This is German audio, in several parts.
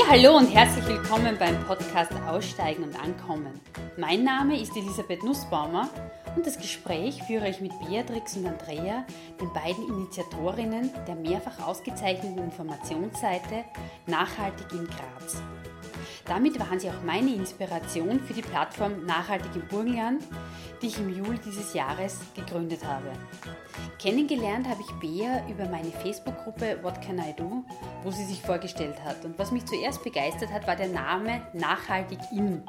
Ja, hallo und herzlich willkommen beim Podcast Aussteigen und Ankommen. Mein Name ist Elisabeth Nussbaumer und das Gespräch führe ich mit Beatrix und Andrea, den beiden Initiatorinnen der mehrfach ausgezeichneten Informationsseite Nachhaltig in Graz. Damit waren sie auch meine Inspiration für die Plattform Nachhaltig im Burgenland, die ich im Juli dieses Jahres gegründet habe. Kennengelernt habe ich Bea über meine Facebook-Gruppe What Can I Do, wo sie sich vorgestellt hat. Und was mich zuerst begeistert hat, war der Name Nachhaltig in,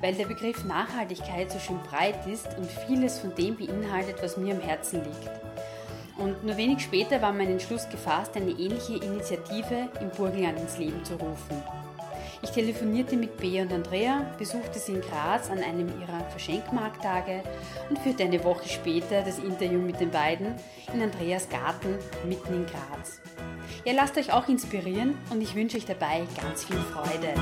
weil der Begriff Nachhaltigkeit so schön breit ist und vieles von dem beinhaltet, was mir am Herzen liegt. Und nur wenig später war mein Entschluss gefasst, eine ähnliche Initiative im Burgenland ins Leben zu rufen. Ich telefonierte mit Bea und Andrea, besuchte sie in Graz an einem ihrer Verschenkmarkttage und führte eine Woche später das Interview mit den beiden in Andreas Garten mitten in Graz. Ja, lasst euch auch inspirieren und ich wünsche euch dabei ganz viel Freude.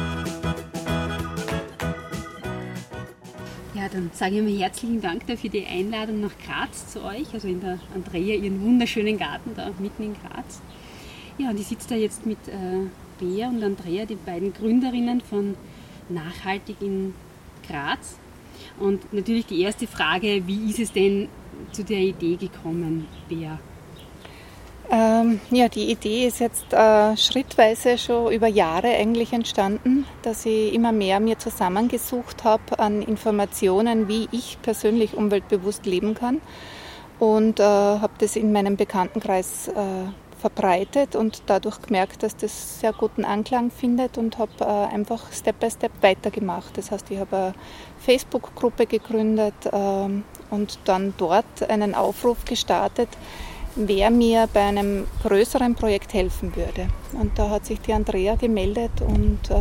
Ja, dann sage ich mal herzlichen Dank für die Einladung nach Graz zu euch, also in der Andrea, ihren wunderschönen Garten da mitten in Graz. Ja, und ich sitze da jetzt mit äh, Bea und Andrea, die beiden Gründerinnen von Nachhaltig in Graz. Und natürlich die erste Frage, wie ist es denn zu der Idee gekommen, Bea? Ähm, ja, die Idee ist jetzt äh, schrittweise schon über Jahre eigentlich entstanden, dass ich immer mehr mir zusammengesucht habe an Informationen, wie ich persönlich umweltbewusst leben kann und äh, habe das in meinem Bekanntenkreis äh, verbreitet und dadurch gemerkt, dass das sehr guten Anklang findet und habe äh, einfach Step by Step weitergemacht. Das heißt, ich habe eine Facebook-Gruppe gegründet ähm, und dann dort einen Aufruf gestartet, wer mir bei einem größeren Projekt helfen würde. Und da hat sich die Andrea gemeldet und äh,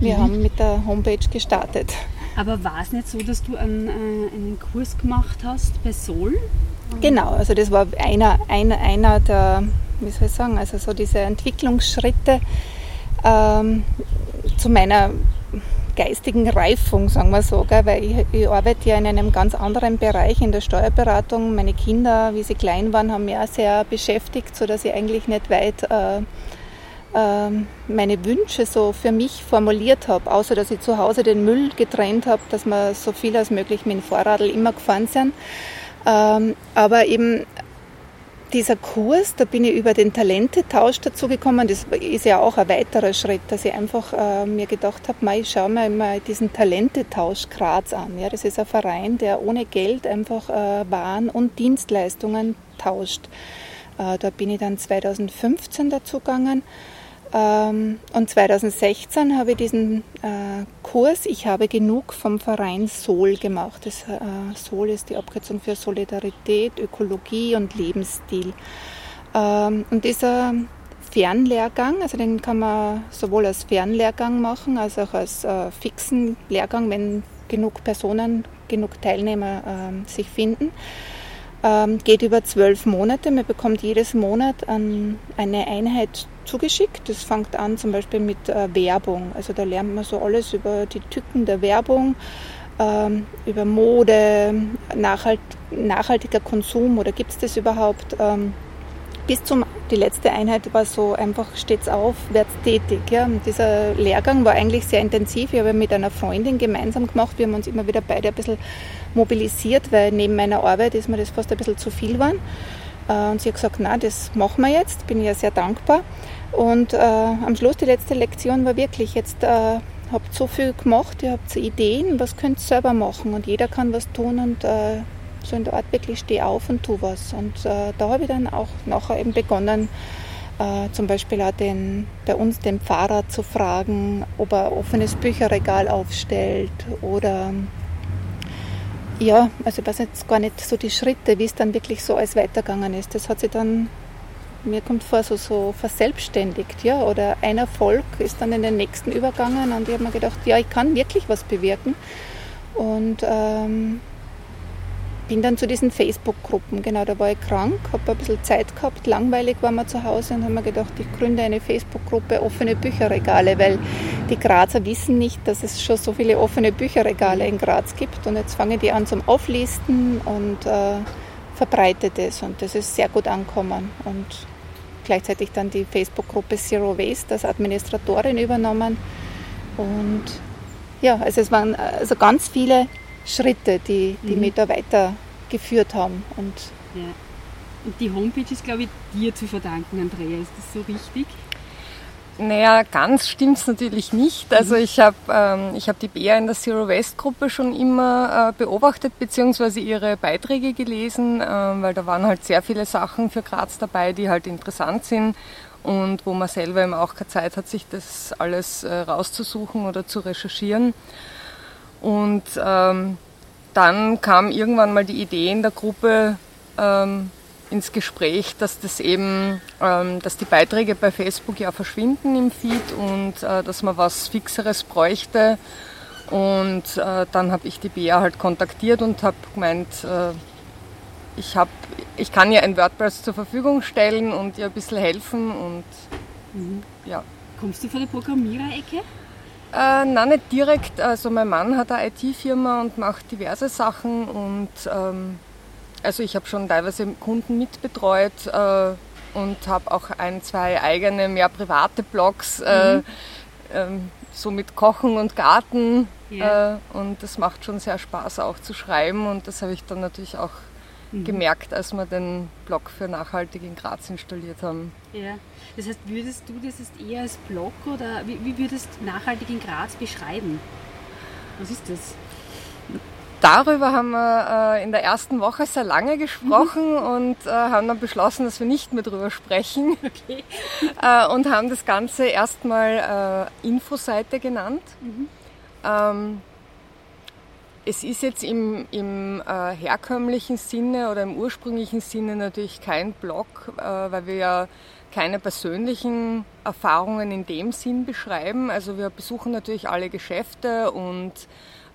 wir mhm. haben mit der Homepage gestartet. Aber war es nicht so, dass du einen, äh, einen Kurs gemacht hast bei Sol? Genau, also das war einer, einer, einer der, wie soll ich sagen, also so diese Entwicklungsschritte ähm, zu meiner geistigen Reifung, sagen wir so, gell? weil ich, ich, arbeite ja in einem ganz anderen Bereich in der Steuerberatung. Meine Kinder, wie sie klein waren, haben mich auch sehr beschäftigt, sodass ich eigentlich nicht weit äh, meine Wünsche so für mich formuliert habe, außer dass ich zu Hause den Müll getrennt habe, dass wir so viel als möglich mit dem Vorradl immer gefahren sind. Ähm, aber eben dieser Kurs, da bin ich über den Talentetausch dazu gekommen. Das ist ja auch ein weiterer Schritt, dass ich einfach äh, mir gedacht habe, ich schaue mir mal diesen Talentetausch Graz an. Das ist ein Verein, der ohne Geld einfach äh, Waren und Dienstleistungen tauscht. Äh, da bin ich dann 2015 dazu gegangen ähm, und 2016 habe ich diesen äh, Kurs Ich habe genug vom Verein Sol gemacht. Das, äh, Sol ist die Abkürzung für Solidarität, Ökologie und Lebensstil. Ähm, und dieser Fernlehrgang, also den kann man sowohl als Fernlehrgang machen, als auch als äh, fixen Lehrgang, wenn genug Personen, genug Teilnehmer ähm, sich finden. geht über zwölf Monate. Man bekommt jedes Monat eine Einheit zugeschickt. Das fängt an zum Beispiel mit äh, Werbung. Also da lernt man so alles über die Tücken der Werbung, ähm, über Mode, Nachhalt, nachhaltiger Konsum oder gibt es das überhaupt? Ähm, bis zum, die letzte Einheit war so einfach stets aufwärts tätig. Ja. Und dieser Lehrgang war eigentlich sehr intensiv. Ich habe mit einer Freundin gemeinsam gemacht. Wir haben uns immer wieder beide ein bisschen mobilisiert, weil neben meiner Arbeit ist mir das fast ein bisschen zu viel geworden. Äh, und sie hat gesagt, na, das machen wir jetzt. Bin ich ja sehr dankbar. Und äh, am Schluss, die letzte Lektion war wirklich, jetzt äh, habt so viel gemacht, ihr habt so Ideen, was könnt ihr selber machen und jeder kann was tun und äh, so in der Art wirklich steh auf und tu was. Und äh, da habe ich dann auch nachher eben begonnen, äh, zum Beispiel auch den, bei uns den Pfarrer zu fragen, ob er offenes Bücherregal aufstellt oder ja, also ich weiß jetzt gar nicht so die Schritte, wie es dann wirklich so alles weitergegangen ist. Das hat sich dann mir kommt vor, so, so verselbstständigt, ja, oder ein Erfolg ist dann in den nächsten übergangen und ich habe mir gedacht, ja, ich kann wirklich was bewirken. Und ähm, bin dann zu diesen Facebook-Gruppen, genau, da war ich krank, habe ein bisschen Zeit gehabt, langweilig war mir zu Hause und habe mir gedacht, ich gründe eine Facebook-Gruppe offene Bücherregale, weil die Grazer wissen nicht, dass es schon so viele offene Bücherregale in Graz gibt. Und jetzt fange die an zum Auflisten und äh, verbreitet es und das ist sehr gut angekommen und gleichzeitig dann die Facebook-Gruppe Zero Waste als Administratorin übernommen. Und ja, also es waren also ganz viele Schritte, die, die mhm. mich da weitergeführt haben. Und, ja. und die Homepage ist, glaube ich, dir zu verdanken, Andrea. Ist das so richtig? Naja, ganz stimmt es natürlich nicht. Also mhm. ich habe ähm, hab die Bea in der Zero Waste Gruppe schon immer äh, beobachtet, beziehungsweise ihre Beiträge gelesen, äh, weil da waren halt sehr viele Sachen für Graz dabei, die halt interessant sind und wo man selber eben auch keine Zeit hat, sich das alles äh, rauszusuchen oder zu recherchieren. Und ähm, dann kam irgendwann mal die Idee in der Gruppe, ähm, ins Gespräch, dass das eben, ähm, dass die Beiträge bei Facebook ja verschwinden im Feed und äh, dass man was Fixeres bräuchte. Und äh, dann habe ich die BA halt kontaktiert und habe gemeint, äh, ich, hab, ich kann ihr ein WordPress zur Verfügung stellen und ihr ein bisschen helfen und mhm. ja. Kommst du von der Programmiererecke? Äh, nein, nicht direkt. Also mein Mann hat eine IT-Firma und macht diverse Sachen und ähm, also ich habe schon teilweise Kunden mitbetreut äh, und habe auch ein, zwei eigene, mehr private Blogs, äh, mhm. ähm, so mit Kochen und Garten. Yeah. Äh, und das macht schon sehr Spaß auch zu schreiben und das habe ich dann natürlich auch mhm. gemerkt, als wir den Blog für Nachhaltig in Graz installiert haben. Ja. Das heißt, würdest du das jetzt eher als Blog oder wie, wie würdest Nachhaltig in Graz beschreiben? Was ist das? Darüber haben wir äh, in der ersten Woche sehr lange gesprochen mhm. und äh, haben dann beschlossen, dass wir nicht mehr drüber sprechen. Okay. Äh, und haben das Ganze erstmal äh, Infoseite genannt. Mhm. Ähm, es ist jetzt im, im äh, herkömmlichen Sinne oder im ursprünglichen Sinne natürlich kein Blog, äh, weil wir ja keine persönlichen Erfahrungen in dem Sinn beschreiben. Also wir besuchen natürlich alle Geschäfte und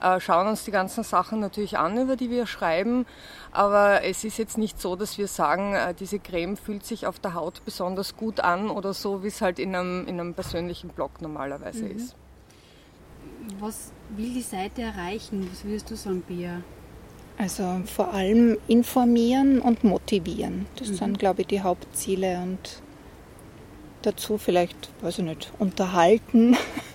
äh, schauen uns die ganzen Sachen natürlich an, über die wir schreiben. Aber es ist jetzt nicht so, dass wir sagen, äh, diese Creme fühlt sich auf der Haut besonders gut an oder so, wie es halt in einem, in einem persönlichen Blog normalerweise mhm. ist. Was will die Seite erreichen? Was würdest du sagen, Bea? Also vor allem informieren und motivieren. Das mhm. sind, glaube ich, die Hauptziele und dazu vielleicht, weiß ich nicht, unterhalten.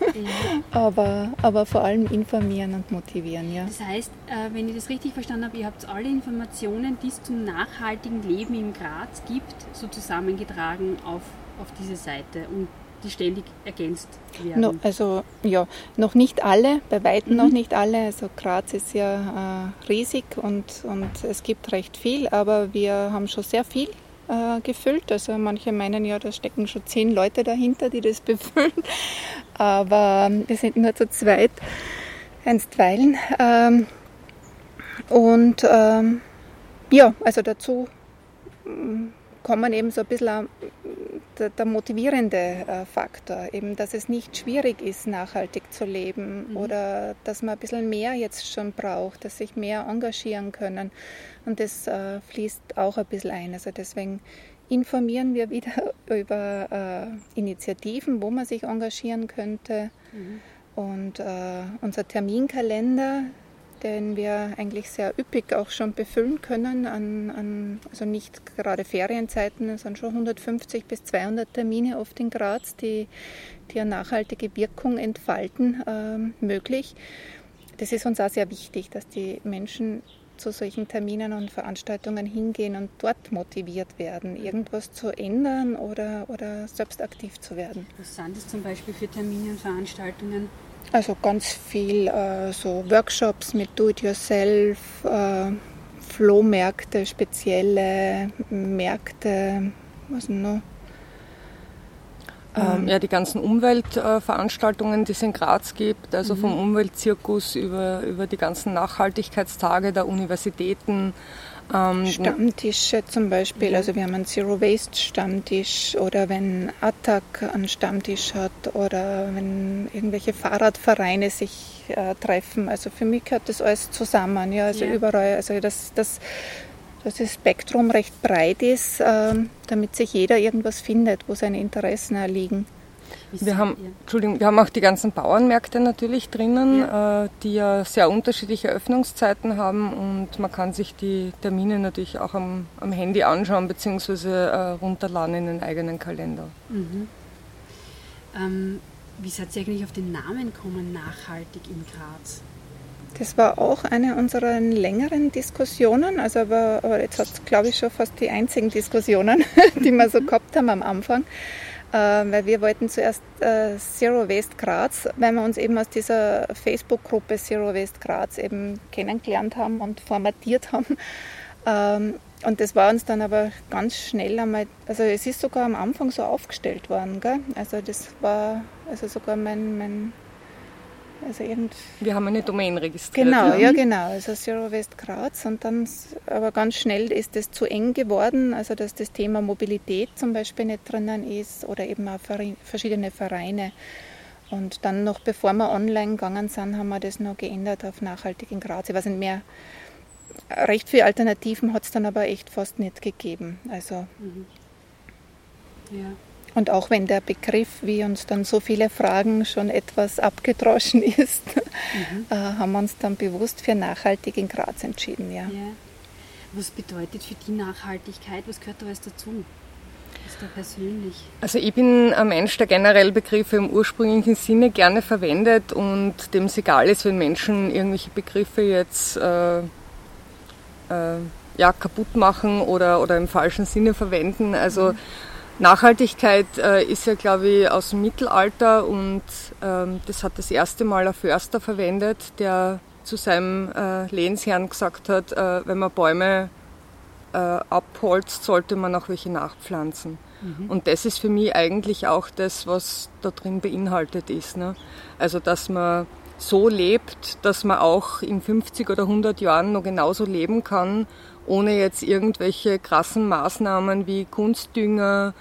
aber, aber vor allem informieren und motivieren. Ja. Das heißt, äh, wenn ich das richtig verstanden habe, ihr habt alle Informationen, die es zum nachhaltigen Leben im Graz gibt, so zusammengetragen auf, auf diese Seite und die ständig ergänzt werden. No, also ja, noch nicht alle, bei weitem mhm. noch nicht alle. Also Graz ist ja äh, riesig und, und es gibt recht viel, aber wir haben schon sehr viel äh, gefüllt. Also manche meinen ja, da stecken schon zehn Leute dahinter, die das befüllen. Aber wir sind nur zu zweit, einstweilen. Ähm, und ähm, ja, also dazu mm, kommen eben so ein bisschen der, der motivierende äh, Faktor, eben, dass es nicht schwierig ist, nachhaltig zu leben mhm. oder dass man ein bisschen mehr jetzt schon braucht, dass sich mehr engagieren können. Und das äh, fließt auch ein bisschen ein. Also deswegen informieren wir wieder über äh, Initiativen, wo man sich engagieren könnte. Mhm. Und äh, unser Terminkalender, den wir eigentlich sehr üppig auch schon befüllen können, an, an, also nicht gerade Ferienzeiten, es sind schon 150 bis 200 Termine oft in Graz, die, die eine nachhaltige Wirkung entfalten, äh, möglich. Das ist uns auch sehr wichtig, dass die Menschen zu solchen Terminen und Veranstaltungen hingehen und dort motiviert werden, irgendwas zu ändern oder, oder selbst aktiv zu werden. Was sind das zum Beispiel für Termine und Veranstaltungen? Also ganz viel äh, so Workshops mit Do-it-yourself, äh, Flohmärkte, spezielle Märkte, was noch? Ähm, ja, die ganzen Umweltveranstaltungen, die es in Graz gibt, also mhm. vom Umweltzirkus über, über die ganzen Nachhaltigkeitstage der Universitäten. Ähm, Stammtische zum Beispiel, also wir haben einen Zero Waste Stammtisch oder wenn Attac einen Stammtisch hat oder wenn irgendwelche Fahrradvereine sich äh, treffen. Also für mich gehört das alles zusammen, ja, also ja. überall, also das, das dass das Spektrum recht breit ist, ähm, damit sich jeder irgendwas findet, wo seine Interessen liegen. Wir haben, Entschuldigung, wir haben auch die ganzen Bauernmärkte natürlich drinnen, ja. äh, die ja sehr unterschiedliche Öffnungszeiten haben und man kann sich die Termine natürlich auch am, am Handy anschauen bzw. Äh, runterladen in den eigenen Kalender. Mhm. Ähm, wie seid ihr eigentlich auf den Namen gekommen, nachhaltig in Graz? Das war auch eine unserer längeren Diskussionen, also aber, aber jetzt hat es, glaube ich, schon fast die einzigen Diskussionen, die wir so gehabt haben am Anfang. Äh, weil wir wollten zuerst äh, Zero Waste Graz, weil wir uns eben aus dieser Facebook-Gruppe Zero Waste Graz eben kennengelernt haben und formatiert haben. Ähm, und das war uns dann aber ganz schnell einmal, also es ist sogar am Anfang so aufgestellt worden, gell? Also das war also sogar mein, mein also irgend Wir haben eine Domain registriert. Genau, ja, genau. Also Zero West Graz. Und dann, aber ganz schnell ist es zu eng geworden, also dass das Thema Mobilität zum Beispiel nicht drinnen ist oder eben auch verschiedene Vereine. Und dann noch, bevor wir online gegangen sind, haben wir das noch geändert auf nachhaltig in Graz. Ich weiß nicht mehr. Recht viele Alternativen hat es dann aber echt fast nicht gegeben. Also. Mhm. Ja. Und auch wenn der Begriff, wie uns dann so viele Fragen, schon etwas abgedroschen ist, mhm. äh, haben wir uns dann bewusst für nachhaltig in Graz entschieden. Ja. ja. Was bedeutet für die Nachhaltigkeit? Was gehört da alles dazu? Was da persönlich? Also ich bin ein Mensch, der generell Begriffe im ursprünglichen Sinne gerne verwendet und dem es egal ist, wenn Menschen irgendwelche Begriffe jetzt äh, äh, ja, kaputt machen oder, oder im falschen Sinne verwenden. Also mhm Nachhaltigkeit äh, ist ja, glaube ich, aus dem Mittelalter und ähm, das hat das erste Mal ein Förster verwendet, der zu seinem äh, Lehnsherrn gesagt hat, äh, wenn man Bäume äh, abholzt, sollte man auch welche nachpflanzen. Mhm. Und das ist für mich eigentlich auch das, was da drin beinhaltet ist. Ne? Also, dass man so lebt, dass man auch in 50 oder 100 Jahren noch genauso leben kann ohne jetzt irgendwelche krassen Maßnahmen wie Kunstdünger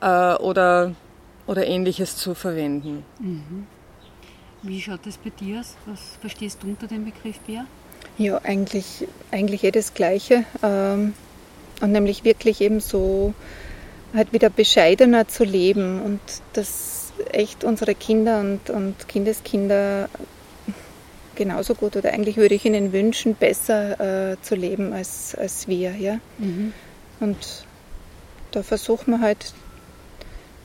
äh, oder, oder ähnliches zu verwenden. Mhm. Wie schaut das bei dir aus? Was verstehst du unter dem Begriff Bär? Ja, eigentlich, eigentlich jedes Gleiche. Ähm, und nämlich wirklich eben so halt wieder bescheidener zu leben und dass echt unsere Kinder und, und Kindeskinder genauso gut oder eigentlich würde ich ihnen wünschen, besser äh, zu leben als, als wir. Ja? Mhm. Und da versuchen wir halt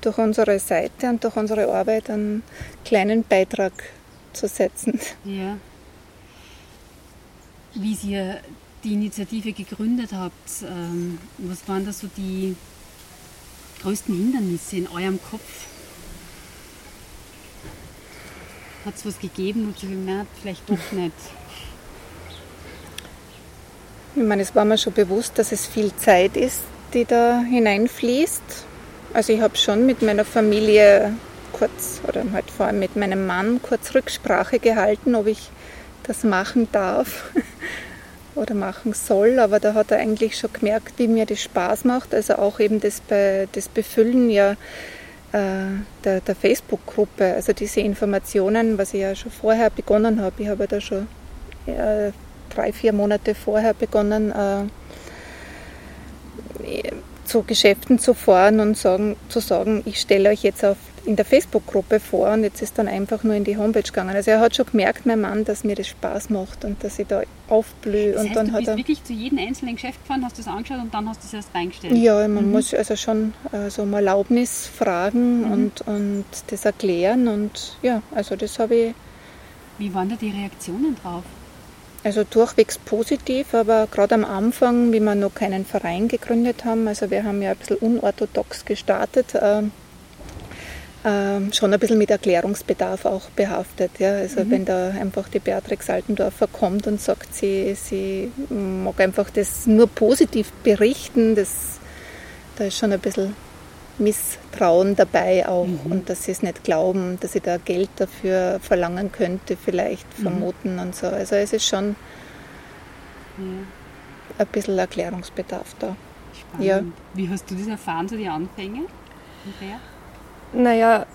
durch unsere Seite und durch unsere Arbeit einen kleinen Beitrag zu setzen. Ja. Wie ihr die Initiative gegründet habt, ähm, was waren da so die größten Hindernisse in eurem Kopf? Hat es was gegeben und ich gemerkt, vielleicht doch nicht? Ich meine, es war mir schon bewusst, dass es viel Zeit ist, die da hineinfließt. Also ich habe schon mit meiner Familie kurz, oder halt vor allem mit meinem Mann kurz Rücksprache gehalten, ob ich das machen darf oder machen soll. Aber da hat er eigentlich schon gemerkt, wie mir das Spaß macht. Also auch eben das, Be das Befüllen ja der, der Facebook-Gruppe, also diese Informationen, was ich ja schon vorher begonnen habe. Ich habe da schon äh, drei, vier Monate vorher begonnen, äh, zu Geschäften zu fahren und sagen, zu sagen, ich stelle euch jetzt auf in der Facebook-Gruppe vor und jetzt ist dann einfach nur in die Homepage gegangen. Also er hat schon gemerkt, mein Mann, dass mir das Spaß macht und dass ich da aufblühe. Das heißt, und dann du bist hat er wirklich zu jedem einzelnen Geschäft gefahren, hast du es angeschaut und dann hast du es erst reingestellt? Ja, man mhm. muss also schon also um Erlaubnis fragen mhm. und, und das erklären und ja, also das habe ich... Wie waren da die Reaktionen drauf? Also durchwegs positiv, aber gerade am Anfang, wie wir noch keinen Verein gegründet haben, also wir haben ja ein bisschen unorthodox gestartet, ähm, schon ein bisschen mit Erklärungsbedarf auch behaftet. Ja? Also mhm. wenn da einfach die Beatrix Altendorfer kommt und sagt, sie, sie mag einfach das nur positiv berichten, das, da ist schon ein bisschen Misstrauen dabei auch mhm. und dass sie es nicht glauben, dass sie da Geld dafür verlangen könnte, vielleicht mhm. vermuten und so. Also es ist schon ja. ein bisschen Erklärungsbedarf da. Spannend. Ja. Wie hast du das erfahren, so die Anfänge? Andrea? Naja,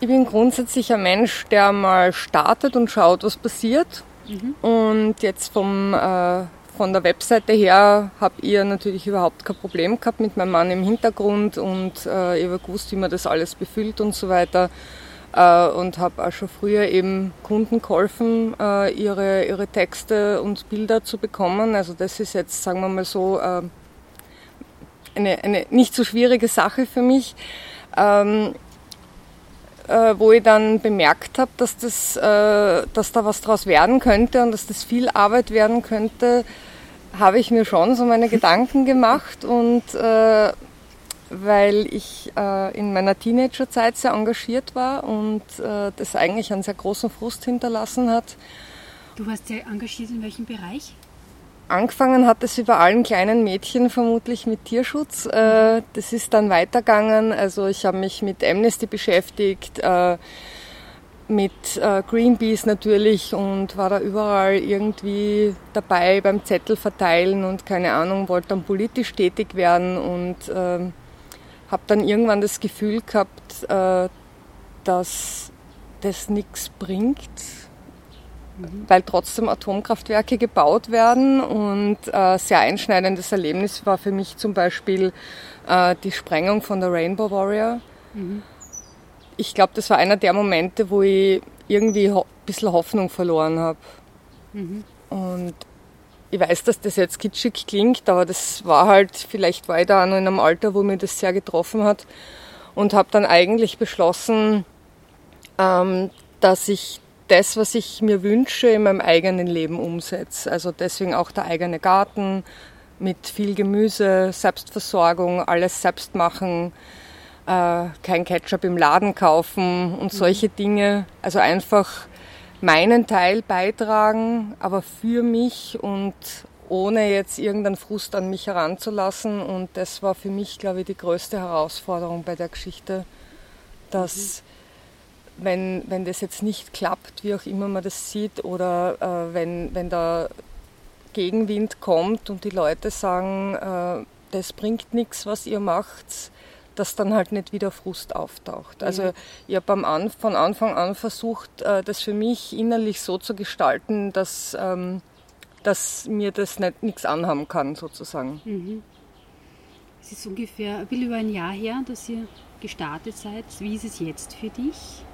ich bin grundsätzlich ein Mensch, der mal startet und schaut, was passiert. Mhm. Und jetzt vom, äh, von der Webseite her habe ich natürlich überhaupt kein Problem gehabt mit meinem Mann im Hintergrund und äh, ich habe gewusst, wie man das alles befüllt und so weiter. Äh, und habe auch schon früher eben Kunden geholfen, äh, ihre, ihre Texte und Bilder zu bekommen. Also das ist jetzt, sagen wir mal so, äh, eine, eine nicht so schwierige Sache für mich. Ähm, äh, wo ich dann bemerkt habe, dass, das, äh, dass da was draus werden könnte und dass das viel Arbeit werden könnte, habe ich mir schon so meine Gedanken gemacht und äh, weil ich äh, in meiner Teenagerzeit sehr engagiert war und äh, das eigentlich einen sehr großen Frust hinterlassen hat. Du warst sehr engagiert in welchem Bereich? Angefangen hat es über allen kleinen Mädchen vermutlich mit Tierschutz. Äh, das ist dann weitergegangen. Also ich habe mich mit Amnesty beschäftigt, äh, mit äh, Greenpeace natürlich und war da überall irgendwie dabei beim Zettel verteilen und keine Ahnung, wollte dann politisch tätig werden und ähm, habe dann irgendwann das Gefühl gehabt, dass das nichts bringt. Weil trotzdem Atomkraftwerke gebaut werden. Und äh, sehr einschneidendes Erlebnis war für mich zum Beispiel äh, die Sprengung von der Rainbow Warrior. Mhm. Ich glaube, das war einer der Momente, wo ich irgendwie ein bisschen Hoffnung verloren habe. Mhm. Und ich weiß, dass das jetzt kitschig klingt, aber das war halt, vielleicht war ich da auch noch in einem Alter, wo mir das sehr getroffen hat und habe dann eigentlich beschlossen, ähm, dass ich das, was ich mir wünsche, in meinem eigenen Leben umsetze. Also deswegen auch der eigene Garten mit viel Gemüse, Selbstversorgung, alles selbst machen, äh, kein Ketchup im Laden kaufen und solche mhm. Dinge. Also einfach meinen Teil beitragen, aber für mich und ohne jetzt irgendeinen Frust an mich heranzulassen. Und das war für mich, glaube ich, die größte Herausforderung bei der Geschichte, dass mhm wenn, wenn das jetzt nicht klappt, wie auch immer man das sieht, oder äh, wenn, wenn da Gegenwind kommt und die Leute sagen, äh, das bringt nichts, was ihr macht, dass dann halt nicht wieder Frust auftaucht. Also mhm. ich habe An von Anfang an versucht, äh, das für mich innerlich so zu gestalten, dass, ähm, dass mir das nicht nichts anhaben kann, sozusagen. Mhm. Es ist ungefähr ein bisschen über ein Jahr her, dass ihr gestartet seid. Wie ist es jetzt für dich?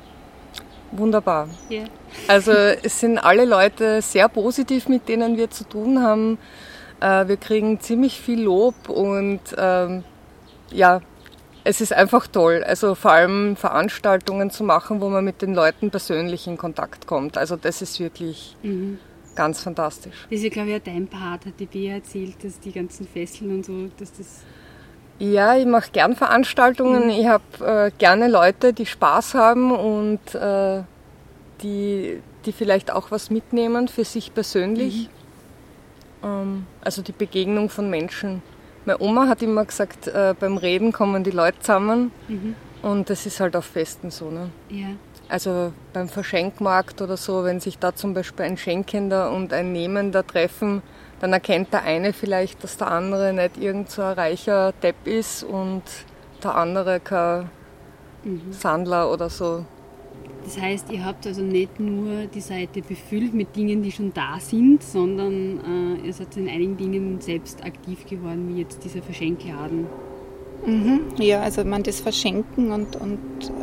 Wunderbar. Yeah. Also es sind alle Leute sehr positiv, mit denen wir zu tun haben. Äh, wir kriegen ziemlich viel Lob und ähm, ja, es ist einfach toll. Also vor allem Veranstaltungen zu machen, wo man mit den Leuten persönlich in Kontakt kommt. Also das ist wirklich mhm. ganz fantastisch. Das ist ja, glaube ich, auch dein Part, hat die Bea erzählt, dass die ganzen Fesseln und so, dass das ja, ich mache gern Veranstaltungen. Mhm. Ich habe äh, gerne Leute, die Spaß haben und äh, die, die vielleicht auch was mitnehmen für sich persönlich. Mhm. Ähm, also die Begegnung von Menschen. Meine Oma hat immer gesagt, äh, beim Reden kommen die Leute zusammen mhm. und das ist halt auf Festen so. Ne? Ja. Also beim Verschenkmarkt oder so, wenn sich da zum Beispiel ein Schenkender und ein Nehmender treffen, dann erkennt der eine vielleicht, dass der andere nicht irgend so ein reicher Depp ist und der andere kein mhm. Sandler oder so. Das heißt, ihr habt also nicht nur die Seite befüllt mit Dingen, die schon da sind, sondern äh, ihr seid in einigen Dingen selbst aktiv geworden, wie jetzt dieser Verschenkladen. Mhm, ja, also man das Verschenken und, und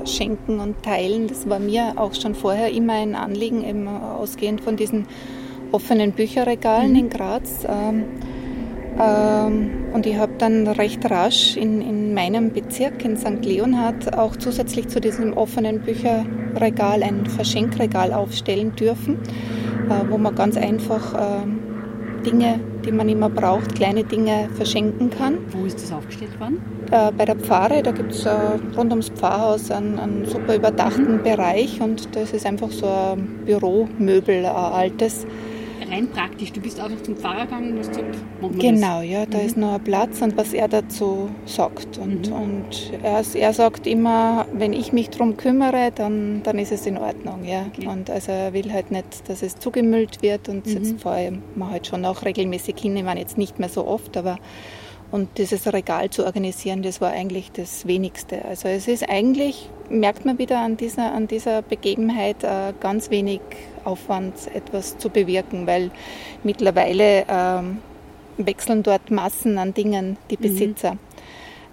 Schenken und Teilen, das war mir auch schon vorher immer ein Anliegen, eben ausgehend von diesen offenen Bücherregalen mhm. in Graz. Ähm, ähm, und ich habe dann recht rasch in, in meinem Bezirk in St. Leonhard auch zusätzlich zu diesem offenen Bücherregal ein Verschenkregal aufstellen dürfen, äh, wo man ganz einfach äh, Dinge, die man immer braucht, kleine Dinge verschenken kann. Wo ist das aufgestellt worden? Äh, bei der Pfarre, da gibt es äh, rund ums Pfarrhaus einen, einen super überdachten mhm. Bereich und das ist einfach so ein Büromöbel, ein altes rein praktisch. Du bist einfach zum Pfarrer gegangen und hast gesagt, machen wir Genau, das. ja, da mhm. ist noch ein Platz und was er dazu sagt. Und, mhm. und er, er sagt immer, wenn ich mich darum kümmere, dann, dann ist es in Ordnung. Ja. Okay. Und also er will halt nicht, dass es zugemüllt wird und mhm. vor allem man halt schon auch regelmäßig hin. Ich meine jetzt nicht mehr so oft, aber und dieses Regal zu organisieren, das war eigentlich das Wenigste. Also es ist eigentlich, merkt man wieder an dieser, an dieser Begebenheit, äh, ganz wenig Aufwand, etwas zu bewirken, weil mittlerweile ähm, wechseln dort Massen an Dingen, die mhm. Besitzer. Mhm.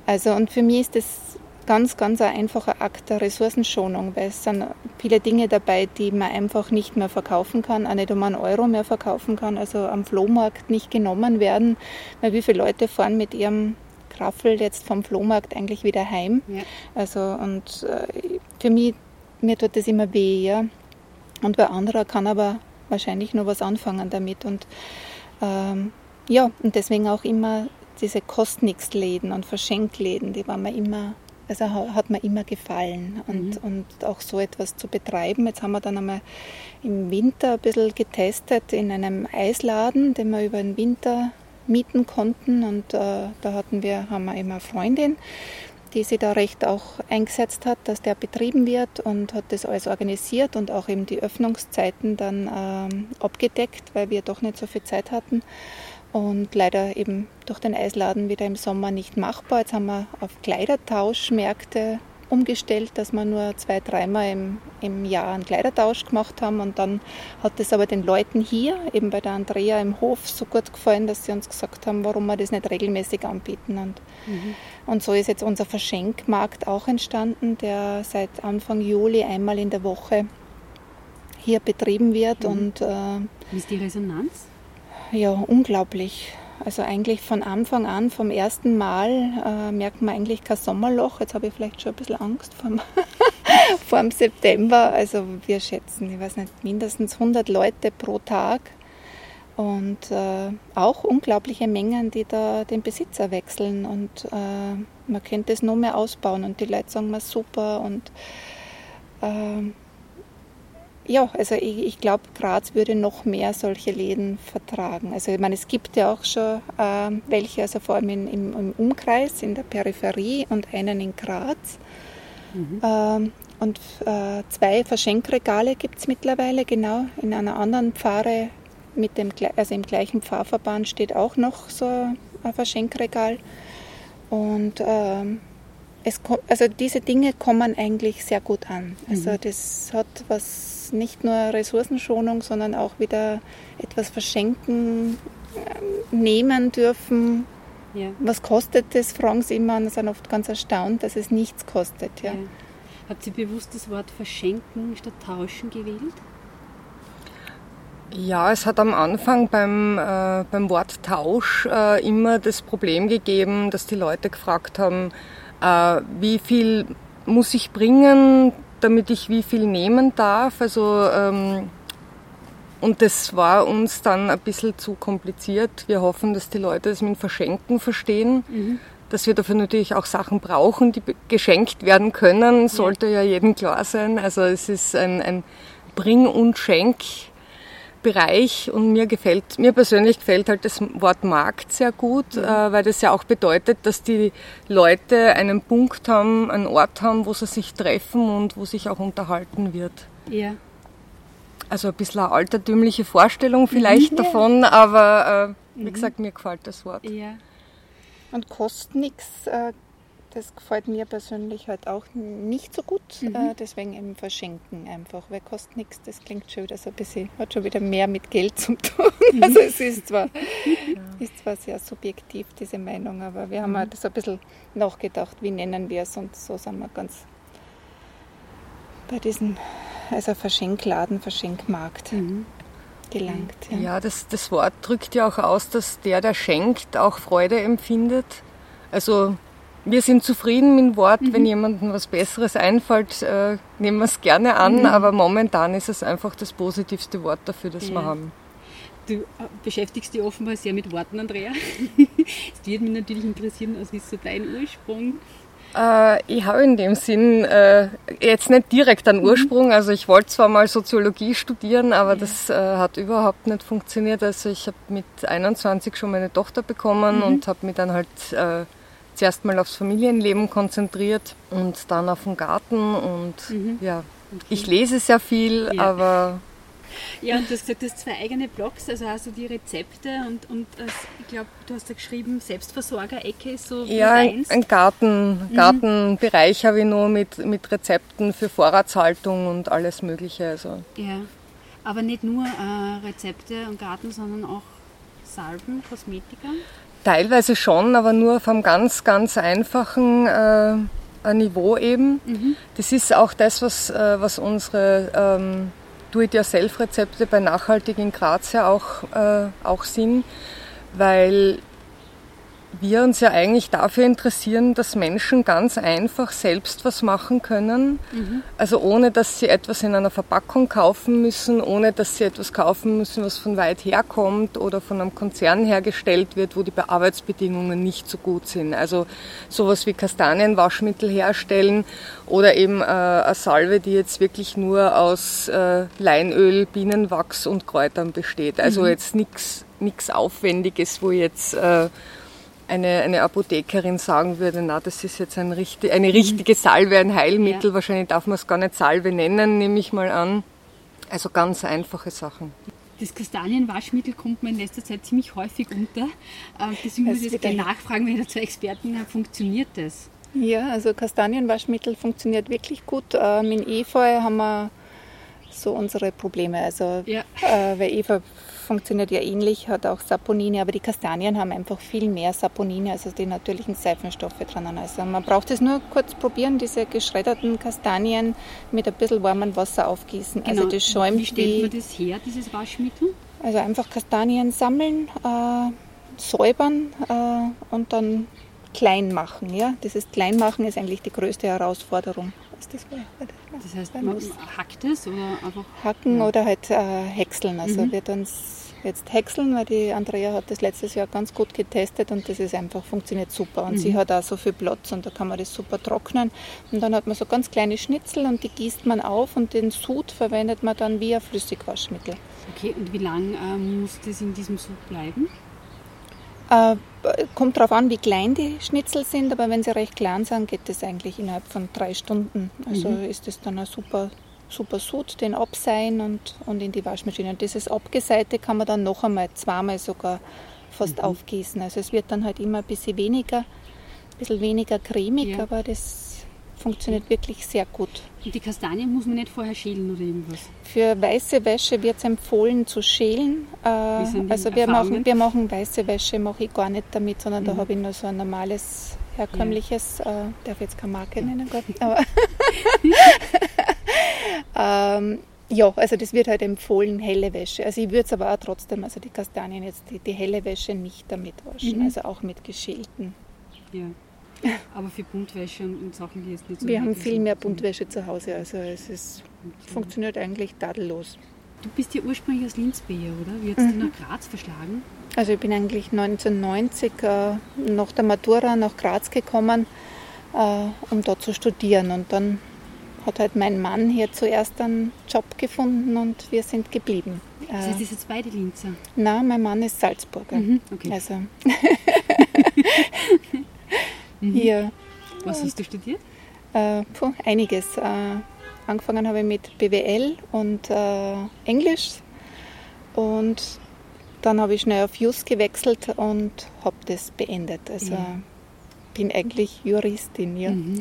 Also und für mich ist das ganz, ganz ein einfacher Akt der Ressourcenschonung, weil es sind viele Dinge dabei, die man einfach nicht mehr verkaufen kann, auch nicht um einen Euro mehr verkaufen kann, also am Flohmarkt nicht genommen werden, weil wie viele Leute fahren mit ihrem Graffel jetzt vom Flohmarkt eigentlich wieder heim. Ja. Also und äh, für mich, mir tut das immer weh, ja. Und bei anderer kann aber wahrscheinlich nur was anfangen damit. Und ähm, ja, und deswegen auch immer diese Kostnix-Läden und Verschenkläden, die waren mir immer, also hat mir immer gefallen. Und, mhm. und auch so etwas zu betreiben. Jetzt haben wir dann einmal im Winter ein bisschen getestet in einem Eisladen, den wir über den Winter mieten konnten. Und äh, da hatten wir, haben wir immer eine Freundin, die sich da recht auch eingesetzt hat, dass der betrieben wird und hat das alles organisiert und auch eben die Öffnungszeiten dann ähm, abgedeckt, weil wir doch nicht so viel Zeit hatten. Und leider eben durch den Eisladen wieder im Sommer nicht machbar. Jetzt haben wir auf Kleidertauschmärkte umgestellt, dass wir nur zwei, dreimal im, im Jahr einen Kleidertausch gemacht haben. Und dann hat es aber den Leuten hier, eben bei der Andrea im Hof, so gut gefallen, dass sie uns gesagt haben, warum wir das nicht regelmäßig anbieten. Und, mhm. und so ist jetzt unser Verschenkmarkt auch entstanden, der seit Anfang Juli einmal in der Woche hier betrieben wird. Mhm. Und, äh, Wie ist die Resonanz? Ja, unglaublich. Also eigentlich von Anfang an, vom ersten Mal äh, merkt man eigentlich kein Sommerloch. Jetzt habe ich vielleicht schon ein bisschen Angst vor dem September. Also wir schätzen, ich weiß nicht, mindestens 100 Leute pro Tag. Und äh, auch unglaubliche Mengen, die da den Besitzer wechseln. Und äh, man könnte es nur mehr ausbauen. Und die Leute sagen mir super. Und äh, ja, also ich, ich glaube, Graz würde noch mehr solche Läden vertragen. Also ich meine, es gibt ja auch schon äh, welche, also vor allem in, im, im, Umkreis, in der Peripherie und einen in Graz. Mhm. Ähm, und äh, zwei Verschenkregale gibt es mittlerweile, genau. In einer anderen Pfarre, mit dem, also im gleichen Pfarrverband steht auch noch so ein Verschenkregal. Und ähm, es, also diese Dinge kommen eigentlich sehr gut an. Also mhm. das hat was nicht nur Ressourcenschonung, sondern auch wieder etwas verschenken, äh, nehmen dürfen. Ja. Was kostet das? Fragen sie immer und sind oft ganz erstaunt, dass es nichts kostet. Ja. ja. Habt ihr bewusst das Wort verschenken statt tauschen gewählt? Ja, es hat am Anfang beim, äh, beim Wort Tausch äh, immer das Problem gegeben, dass die Leute gefragt haben, äh, wie viel muss ich bringen, damit ich wie viel nehmen darf. Also, ähm, und das war uns dann ein bisschen zu kompliziert. Wir hoffen, dass die Leute das mit Verschenken verstehen. Mhm. Dass wir dafür natürlich auch Sachen brauchen, die geschenkt werden können, sollte ja, ja jedem klar sein. Also es ist ein, ein Bring- und Schenk Bereich und mir gefällt, mir persönlich gefällt halt das Wort Markt sehr gut, mhm. äh, weil das ja auch bedeutet, dass die Leute einen Punkt haben, einen Ort haben, wo sie sich treffen und wo sich auch unterhalten wird. Ja. Also ein bisschen eine altertümliche Vorstellung vielleicht mhm, davon, aber äh, wie mhm. gesagt, mir gefällt das Wort. Ja. Und kostet nichts äh, das gefällt mir persönlich halt auch nicht so gut. Mhm. Äh, deswegen eben verschenken einfach, weil kostet nichts. Das klingt schon wieder so ein bisschen, hat schon wieder mehr mit Geld zu tun. Mhm. Also es ist zwar, ja. ist zwar sehr subjektiv, diese Meinung, aber wir haben mhm. halt so ein bisschen nachgedacht, wie nennen wir es und so sind wir ganz bei diesem, also Verschenkladen, Verschenkmarkt. Mhm gelangt. Ja, ja das, das Wort drückt ja auch aus, dass der, der schenkt, auch Freude empfindet. Also wir sind zufrieden mit dem Wort. Mhm. Wenn jemandem was Besseres einfällt, äh, nehmen wir es gerne an. Mhm. Aber momentan ist es einfach das positivste Wort dafür, das ja. wir haben. Du äh, beschäftigst dich offenbar sehr mit Worten, Andrea. Es würde mich natürlich interessieren, was ist so dein Ursprung? Äh, ich habe in dem Sinn äh, jetzt nicht direkt einen mhm. Ursprung. Also ich wollte zwar mal Soziologie studieren, aber ja. das äh, hat überhaupt nicht funktioniert. Also ich habe mit 21 schon meine Tochter bekommen mhm. und habe mich dann halt äh, zuerst mal aufs Familienleben konzentriert und dann auf den Garten und mhm. ja, ich lese sehr viel, ja. aber ja, und du hast gesagt, du hast zwei eigene Blogs, also hast du die Rezepte und, und ich glaube, du hast da geschrieben, Selbstversorger-Ecke ist so Ja, ein, ein Garten, mhm. Gartenbereich habe ich nur mit, mit Rezepten für Vorratshaltung und alles Mögliche. Also. Ja, aber nicht nur äh, Rezepte und Garten, sondern auch Salben, Kosmetika? Teilweise schon, aber nur auf einem ganz, ganz einfachen äh, Niveau eben. Mhm. Das ist auch das, was, äh, was unsere ähm, Do-it-yourself-Rezepte bei Nachhaltig in Graz ja auch, äh, auch sind, weil wir uns ja eigentlich dafür interessieren, dass Menschen ganz einfach selbst was machen können. Mhm. Also ohne, dass sie etwas in einer Verpackung kaufen müssen, ohne, dass sie etwas kaufen müssen, was von weit herkommt oder von einem Konzern hergestellt wird, wo die Arbeitsbedingungen nicht so gut sind. Also sowas wie Kastanienwaschmittel herstellen oder eben äh, eine Salve, die jetzt wirklich nur aus äh, Leinöl, Bienenwachs und Kräutern besteht. Also mhm. jetzt nichts Aufwendiges, wo jetzt äh, eine, eine Apothekerin sagen würde, na, das ist jetzt ein richtig, eine richtige Salve, ein Heilmittel, ja. wahrscheinlich darf man es gar nicht Salve nennen, nehme ich mal an. Also ganz einfache Sachen. Das Kastanienwaschmittel kommt mir in letzter Zeit ziemlich häufig unter. Äh, deswegen muss ich jetzt nachfragen, wenn ihr zwei Experten habt, funktioniert das? Ja, also Kastanienwaschmittel funktioniert wirklich gut. Ähm, in Efeu haben wir so unsere Probleme. Also, ja. äh, weil Eva funktioniert ja ähnlich, hat auch Saponine, aber die Kastanien haben einfach viel mehr Saponine, also die natürlichen Seifenstoffe drinnen. Also man braucht es nur kurz probieren, diese geschredderten Kastanien mit ein bisschen warmem Wasser aufgießen. Also genau. Also das schäumt Wie stellt man das her, dieses Waschmittel? Also einfach Kastanien sammeln, äh, säubern äh, und dann klein machen. Ja? Dieses Kleinmachen ist eigentlich die größte Herausforderung. Ist das, das heißt, man hackt es oder einfach? Hacken ja. oder halt äh, häckseln. Also mhm. wird uns jetzt häckseln, weil die Andrea hat das letztes Jahr ganz gut getestet und das ist einfach, funktioniert super. Und mhm. sie hat auch so viel Platz und da kann man das super trocknen. Und dann hat man so ganz kleine Schnitzel und die gießt man auf und den Sud verwendet man dann wie ein Flüssigwaschmittel. Okay, und wie lange äh, muss das in diesem Sud bleiben? Äh, kommt darauf an, wie klein die Schnitzel sind, aber wenn sie recht klein sind, geht das eigentlich innerhalb von drei Stunden. Also mhm. ist das dann ein super super Sud, den abseihen und, und in die Waschmaschine. Und dieses Abgeseite kann man dann noch einmal, zweimal sogar fast mhm. aufgießen. Also es wird dann halt immer ein bisschen weniger, ein bisschen weniger cremig, ja. aber das funktioniert wirklich sehr gut. Und die Kastanien muss man nicht vorher schälen oder irgendwas? Für weiße Wäsche wird es empfohlen zu schälen. Äh, also wir machen, wir machen weiße Wäsche, mache ich gar nicht damit, sondern mhm. da habe ich nur so ein normales herkömmliches, ja. äh, darf jetzt keine Marke nennen, Gott, aber ähm, ja, also das wird halt empfohlen, helle Wäsche. Also ich würde es aber auch trotzdem, also die Kastanien jetzt, die, die helle Wäsche nicht damit waschen, mhm. also auch mit geschälten. Ja. Aber für Buntwäsche und Sachen, die jetzt nicht so Wir haben viel mehr Buntwäsche zu Hause, also es ist, okay. funktioniert eigentlich tadellos. Du bist ja ursprünglich aus Linzbeer, oder? Wie hat es mhm. nach Graz verschlagen? Also ich bin eigentlich 1990 äh, nach der Matura nach Graz gekommen, äh, um dort zu studieren. Und dann hat halt mein Mann hier zuerst einen Job gefunden und wir sind geblieben. Das heißt, ist jetzt beide Linzer? Nein, mein Mann ist Salzburger. Mhm, okay. Also mhm. hier. Was hast du studiert? Äh, puh, einiges. Äh, angefangen habe ich mit BWL und äh, Englisch und dann habe ich schnell auf Jus gewechselt und habe das beendet. Also ja. bin eigentlich Juristin, ja. Mhm.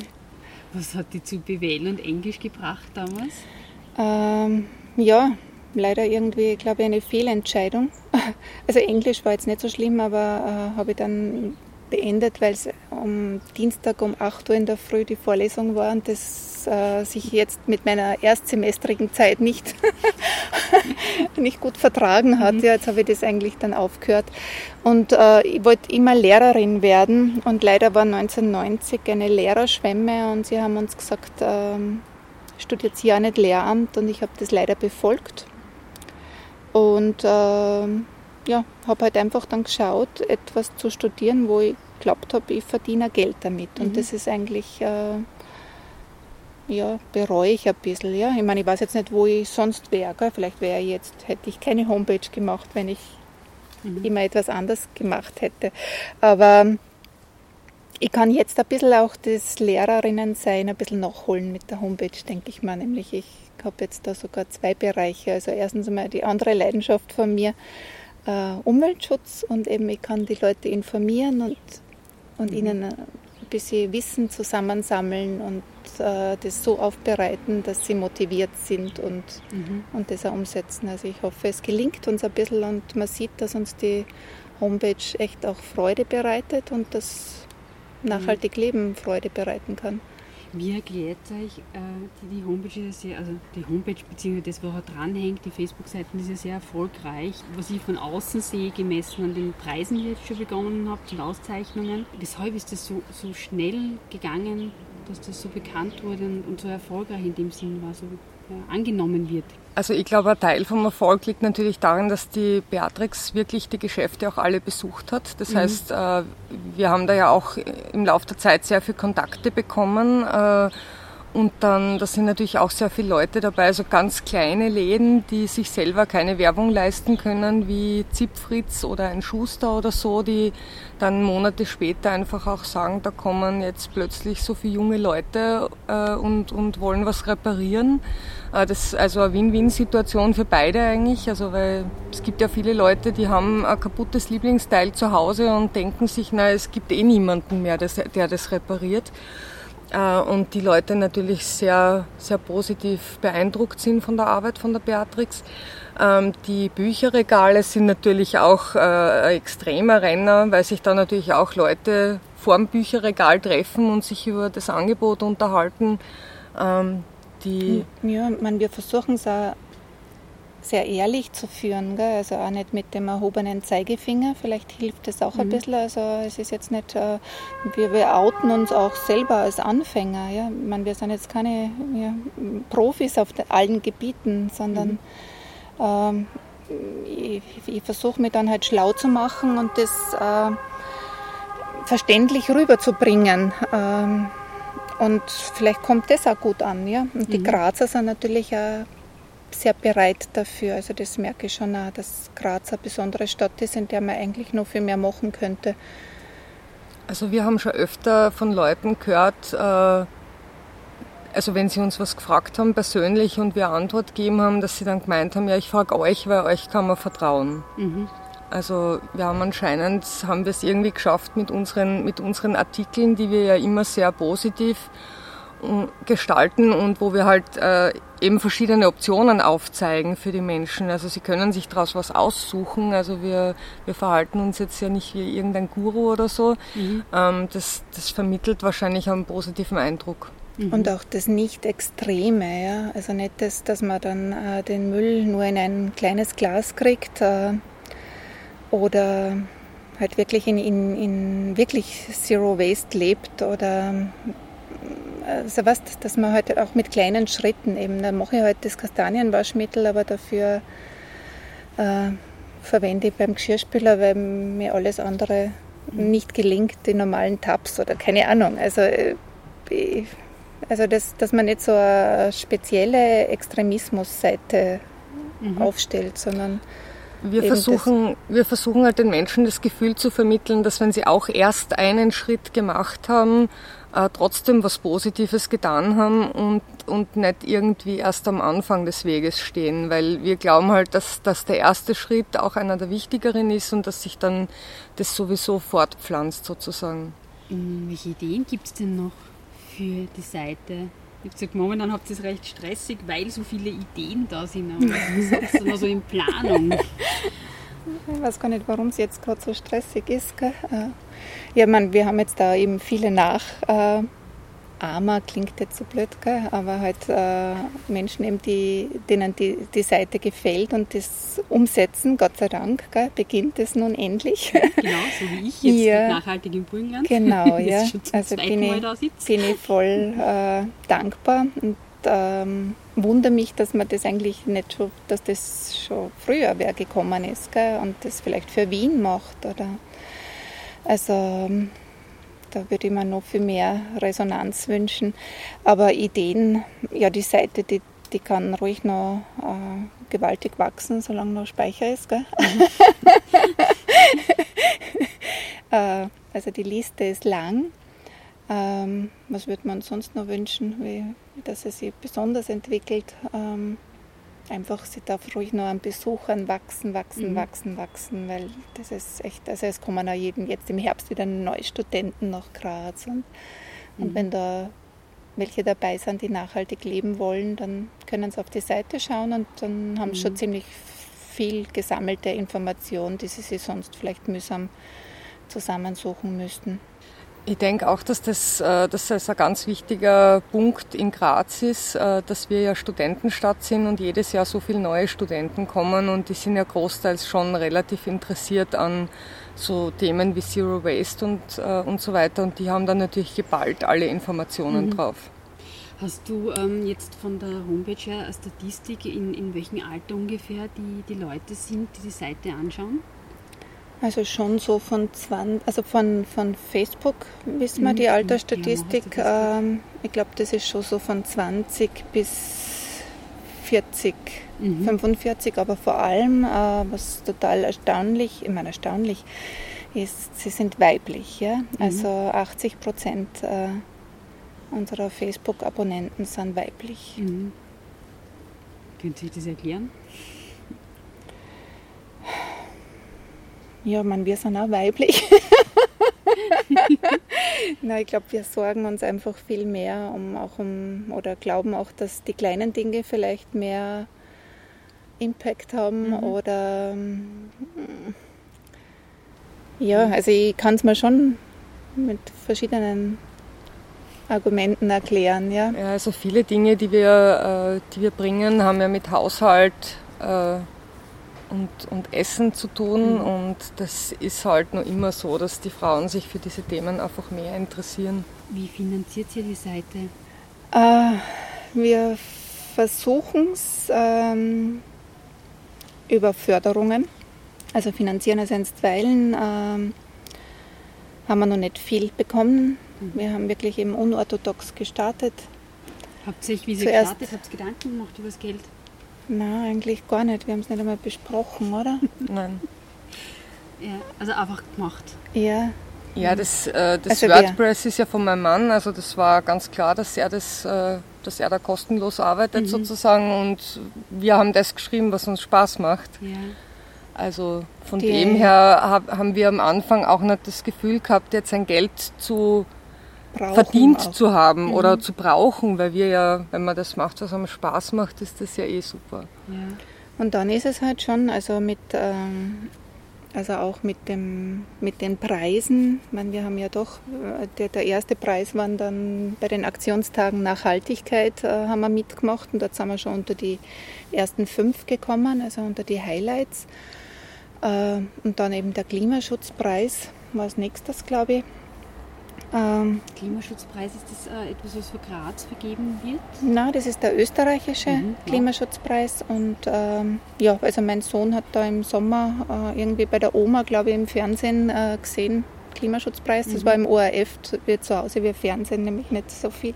Was hat die zu BWL und Englisch gebracht damals? Ähm, ja, leider irgendwie, glaube ich, eine Fehlentscheidung. Also Englisch war jetzt nicht so schlimm, aber äh, habe ich dann beendet, weil es am Dienstag um 8 Uhr in der Früh die Vorlesung war und das äh, sich jetzt mit meiner erstsemestrigen Zeit nicht, nicht gut vertragen hat. Mhm. Ja, jetzt habe ich das eigentlich dann aufgehört. Und äh, ich wollte immer Lehrerin werden und leider war 1990 eine Lehrerschwemme und sie haben uns gesagt, ähm, studiert sie ja nicht Lehramt und ich habe das leider befolgt. Und äh, ja, habe halt einfach dann geschaut, etwas zu studieren, wo ich glaubt habe, ich verdiene Geld damit. Und mhm. das ist eigentlich, äh, ja, bereue ich ein bisschen. Ja. Ich meine, ich weiß jetzt nicht, wo ich sonst wäre. Vielleicht wäre jetzt, hätte ich keine Homepage gemacht, wenn ich mhm. immer etwas anders gemacht hätte. Aber ich kann jetzt ein bisschen auch das Lehrerinnen-Sein ein bisschen nachholen mit der Homepage, denke ich mal. Nämlich, ich habe jetzt da sogar zwei Bereiche. Also erstens einmal die andere Leidenschaft von mir, äh, Umweltschutz und eben ich kann die Leute informieren und, und mhm. ihnen ein bisschen Wissen zusammensammeln und äh, das so aufbereiten, dass sie motiviert sind und, mhm. und das auch umsetzen. Also ich hoffe, es gelingt uns ein bisschen und man sieht, dass uns die Homepage echt auch Freude bereitet und das nachhaltig mhm. Leben Freude bereiten kann. Wie erklärt euch äh, die, die, Homepage ist ja sehr, also die Homepage bzw. das, was dranhängt, die Facebook-Seiten ist ja sehr erfolgreich. Was ich von außen sehe, gemessen an den Preisen, die ihr jetzt schon begonnen habt und Auszeichnungen. Weshalb ist das so, so schnell gegangen, dass das so bekannt wurde und, und so erfolgreich in dem Sinn war, so ja, angenommen wird? Also ich glaube, ein Teil vom Erfolg liegt natürlich darin, dass die Beatrix wirklich die Geschäfte auch alle besucht hat. Das mhm. heißt, äh, wir haben da ja auch im Laufe der Zeit sehr viele Kontakte bekommen äh, und dann, da sind natürlich auch sehr viele Leute dabei, so ganz kleine Läden, die sich selber keine Werbung leisten können, wie Zipfritz oder ein Schuster oder so, die dann Monate später einfach auch sagen, da kommen jetzt plötzlich so viele junge Leute äh, und, und wollen was reparieren. Äh, das ist also eine Win-Win-Situation für beide eigentlich, also weil es gibt ja viele Leute, die haben ein kaputtes Lieblingsteil zu Hause und denken sich, na, es gibt eh niemanden mehr, der das repariert. Äh, und die Leute natürlich sehr, sehr positiv beeindruckt sind von der Arbeit von der Beatrix. Ähm, die Bücherregale sind natürlich auch äh, ein extremer Renner, weil sich da natürlich auch Leute vorm Bücherregal treffen und sich über das Angebot unterhalten. Ähm, die ja, man, wir versuchen es auch sehr ehrlich zu führen, gell? also auch nicht mit dem erhobenen Zeigefinger. Vielleicht hilft das auch mhm. ein bisschen. Also es ist jetzt nicht, äh, wir, wir outen uns auch selber als Anfänger. Ja? Ich meine, wir sind jetzt keine ja, Profis auf allen Gebieten, sondern mhm. ähm, ich, ich versuche mich dann halt schlau zu machen und das äh, verständlich rüberzubringen. Ähm, und vielleicht kommt das auch gut an. Ja? Und die mhm. Grazer sind natürlich auch sehr bereit dafür. Also das merke ich schon auch, dass Graz eine besondere Stadt ist, in der man eigentlich noch viel mehr machen könnte. Also wir haben schon öfter von Leuten gehört, äh, also wenn sie uns was gefragt haben persönlich und wir Antwort gegeben haben, dass sie dann gemeint haben, ja ich frage euch, weil euch kann man vertrauen. Mhm. Also wir haben anscheinend, haben wir es irgendwie geschafft mit unseren, mit unseren Artikeln, die wir ja immer sehr positiv gestalten und wo wir halt äh, eben verschiedene Optionen aufzeigen für die Menschen. Also sie können sich daraus was aussuchen. Also wir, wir verhalten uns jetzt ja nicht wie irgendein Guru oder so. Mhm. Ähm, das, das vermittelt wahrscheinlich einen positiven Eindruck. Mhm. Und auch das Nicht-Extreme, ja. Also nicht das, dass man dann äh, den Müll nur in ein kleines Glas kriegt äh, oder halt wirklich in, in, in wirklich Zero Waste lebt oder also was, dass man halt auch mit kleinen Schritten eben, da mache ich halt das Kastanienwaschmittel, aber dafür äh, verwende ich beim Geschirrspüler, weil mir alles andere nicht gelingt, die normalen Tabs oder keine Ahnung. Also, äh, ich, also das, dass man nicht so eine spezielle Extremismusseite mhm. aufstellt, sondern wir versuchen, wir versuchen halt den Menschen das Gefühl zu vermitteln, dass wenn sie auch erst einen Schritt gemacht haben, äh, trotzdem was Positives getan haben und, und nicht irgendwie erst am Anfang des Weges stehen, weil wir glauben halt, dass, dass der erste Schritt auch einer der wichtigeren ist und dass sich dann das sowieso fortpflanzt sozusagen. Welche Ideen gibt es denn noch für die Seite? Ich habe gesagt, momentan habt ihr es recht stressig, weil so viele Ideen da sind. Aber was ist noch so in Planung? Ich weiß gar nicht, warum es jetzt gerade so stressig ist. Gell? Äh, ja, man, wir haben jetzt da eben viele Nachahmer, äh, klingt jetzt so blöd, gell? aber halt äh, Menschen, eben, die, denen die, die Seite gefällt und das umsetzen, Gott sei Dank, gell? beginnt es nun endlich. Genau, so wie ich jetzt ja, nachhaltig im Burgenland. Genau, ja. Also bin ich, bin ich voll äh, dankbar und ähm, wundere mich, dass man das eigentlich nicht schon, dass das schon früher wer gekommen ist gell? und das vielleicht für Wien macht oder also da würde ich mir noch viel mehr Resonanz wünschen. Aber Ideen, ja, die Seite, die, die kann ruhig noch äh, gewaltig wachsen, solange noch Speicher ist. Gell? äh, also die Liste ist lang. Ähm, was würde man sonst noch wünschen, wie, dass es sich besonders entwickelt? Ähm, einfach, sie darf ruhig noch an Besuchern wachsen, wachsen, mhm. wachsen, wachsen, weil das ist echt, also es kommen auch jeden, jetzt im Herbst wieder neue Studenten nach Graz und, mhm. und wenn da welche dabei sind, die nachhaltig leben wollen, dann können sie auf die Seite schauen und dann haben sie schon mhm. ziemlich viel gesammelte Information, die sie sich sonst vielleicht mühsam zusammensuchen müssten. Ich denke auch, dass das, äh, dass das ein ganz wichtiger Punkt in Graz ist, äh, dass wir ja Studentenstadt sind und jedes Jahr so viele neue Studenten kommen und die sind ja großteils schon relativ interessiert an so Themen wie Zero Waste und, äh, und so weiter und die haben dann natürlich geballt alle Informationen mhm. drauf. Hast du ähm, jetzt von der Homepage her eine Statistik, in, in welchem Alter ungefähr die, die Leute sind, die die Seite anschauen? Also schon so von 20, also von, von Facebook wissen wir mhm, die Altersstatistik. Ähm, ich glaube, das ist schon so von 20 bis 40, mhm. 45, aber vor allem, äh, was total erstaunlich, ich meine erstaunlich, ist, sie sind weiblich. Ja? Mhm. Also 80 Prozent äh, unserer Facebook-Abonnenten sind weiblich. Mhm. Können Sie das erklären? Ja, man, wir sind auch weiblich. Nein, ich glaube, wir sorgen uns einfach viel mehr um auch um oder glauben auch, dass die kleinen Dinge vielleicht mehr Impact haben mhm. oder ja, also ich kann es mir schon mit verschiedenen Argumenten erklären, ja. Ja, also viele Dinge, die wir, äh, die wir bringen, haben ja mit Haushalt äh, und, und Essen zu tun. Mhm. Und das ist halt noch immer so, dass die Frauen sich für diese Themen einfach mehr interessieren. Wie finanziert ihr die Seite? Äh, wir versuchen es ähm, über Förderungen. Also finanzieren es einstweilen. Ähm, haben wir noch nicht viel bekommen. Mhm. Wir haben wirklich eben unorthodox gestartet. Habt ihr euch, wie ihr gestartet habt, Gedanken gemacht über das Geld? Nein, eigentlich gar nicht. Wir haben es nicht einmal besprochen, oder? Nein. Ja, also einfach gemacht. Ja. Ja, das, äh, das also WordPress wer? ist ja von meinem Mann, also das war ganz klar, dass er das, äh, dass er da kostenlos arbeitet mhm. sozusagen und wir haben das geschrieben, was uns Spaß macht. Ja. Also von Die, dem her hab, haben wir am Anfang auch nicht das Gefühl gehabt, jetzt sein Geld zu verdient auch. zu haben mhm. oder zu brauchen, weil wir ja, wenn man das macht, was einem Spaß macht, ist das ja eh super. Ja. Und dann ist es halt schon, also mit, ähm, also auch mit, dem, mit den Preisen, ich meine, wir haben ja doch, äh, der, der erste Preis waren dann bei den Aktionstagen Nachhaltigkeit, äh, haben wir mitgemacht und dort sind wir schon unter die ersten fünf gekommen, also unter die Highlights. Äh, und dann eben der Klimaschutzpreis war als nächstes, glaube ich. Ähm, Klimaschutzpreis, ist das äh, etwas, was für Graz vergeben wird? Nein, das ist der österreichische mhm, Klimaschutzpreis. Und ähm, ja, also mein Sohn hat da im Sommer äh, irgendwie bei der Oma, glaube ich, im Fernsehen äh, gesehen, Klimaschutzpreis. Das mhm. war im ORF, wir zu Hause, wir Fernsehen nämlich nicht so viel,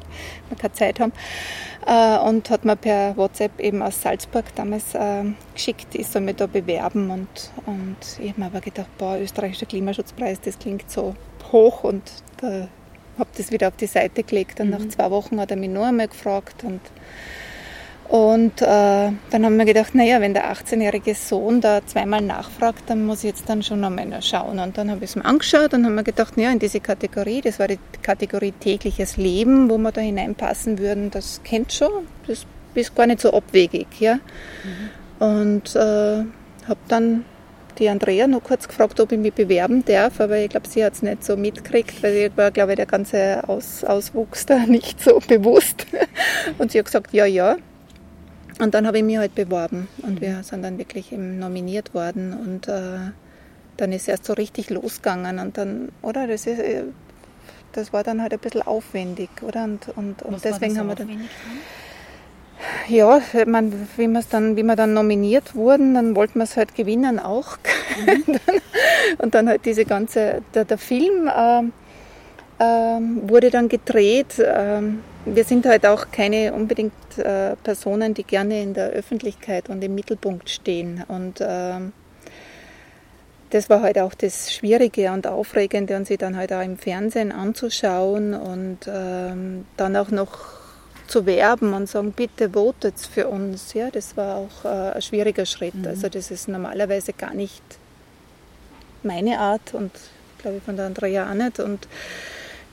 wir keine Zeit haben. Äh, und hat mir per WhatsApp eben aus Salzburg damals äh, geschickt, ich soll mich da bewerben. Und, und ich habe mir aber gedacht, boah, österreichischer Klimaschutzpreis, das klingt so hoch und da habe das wieder auf die Seite gelegt. Und mhm. nach zwei Wochen hat er mich noch einmal gefragt. Und, und äh, dann haben wir gedacht, naja, wenn der 18-jährige Sohn da zweimal nachfragt, dann muss ich jetzt dann schon einmal schauen. Und dann habe ich es mir angeschaut und haben mir gedacht, naja, in diese Kategorie, das war die Kategorie tägliches Leben, wo wir da hineinpassen würden, das kennt schon. Das ist gar nicht so abwegig. Ja? Mhm. Und äh, habe dann die Andrea noch kurz gefragt, ob ich mich bewerben darf, aber ich glaube, sie hat es nicht so mitgekriegt, weil ich war, glaube ich, der ganze Aus, Auswuchs da nicht so bewusst. Und sie hat gesagt, ja, ja. Und dann habe ich mich halt beworben und wir sind dann wirklich eben nominiert worden und äh, dann ist erst so richtig losgegangen und dann, oder, das ist, äh, das war dann halt ein bisschen aufwendig, oder? Und, und, und deswegen haben wir dann. Dran? Ja, man, wie, dann, wie wir dann nominiert wurden, dann wollten wir es halt gewinnen auch. Mhm. und dann halt diese ganze, der, der Film äh, äh, wurde dann gedreht. Äh, wir sind halt auch keine unbedingt äh, Personen, die gerne in der Öffentlichkeit und im Mittelpunkt stehen. Und ähm, das war halt auch das Schwierige und Aufregende, und sie dann halt auch im Fernsehen anzuschauen und ähm, dann auch noch zu werben und sagen, bitte votet für uns. Ja, das war auch äh, ein schwieriger Schritt. Mhm. Also das ist normalerweise gar nicht meine Art und glaube ich von der Andrea auch nicht. Und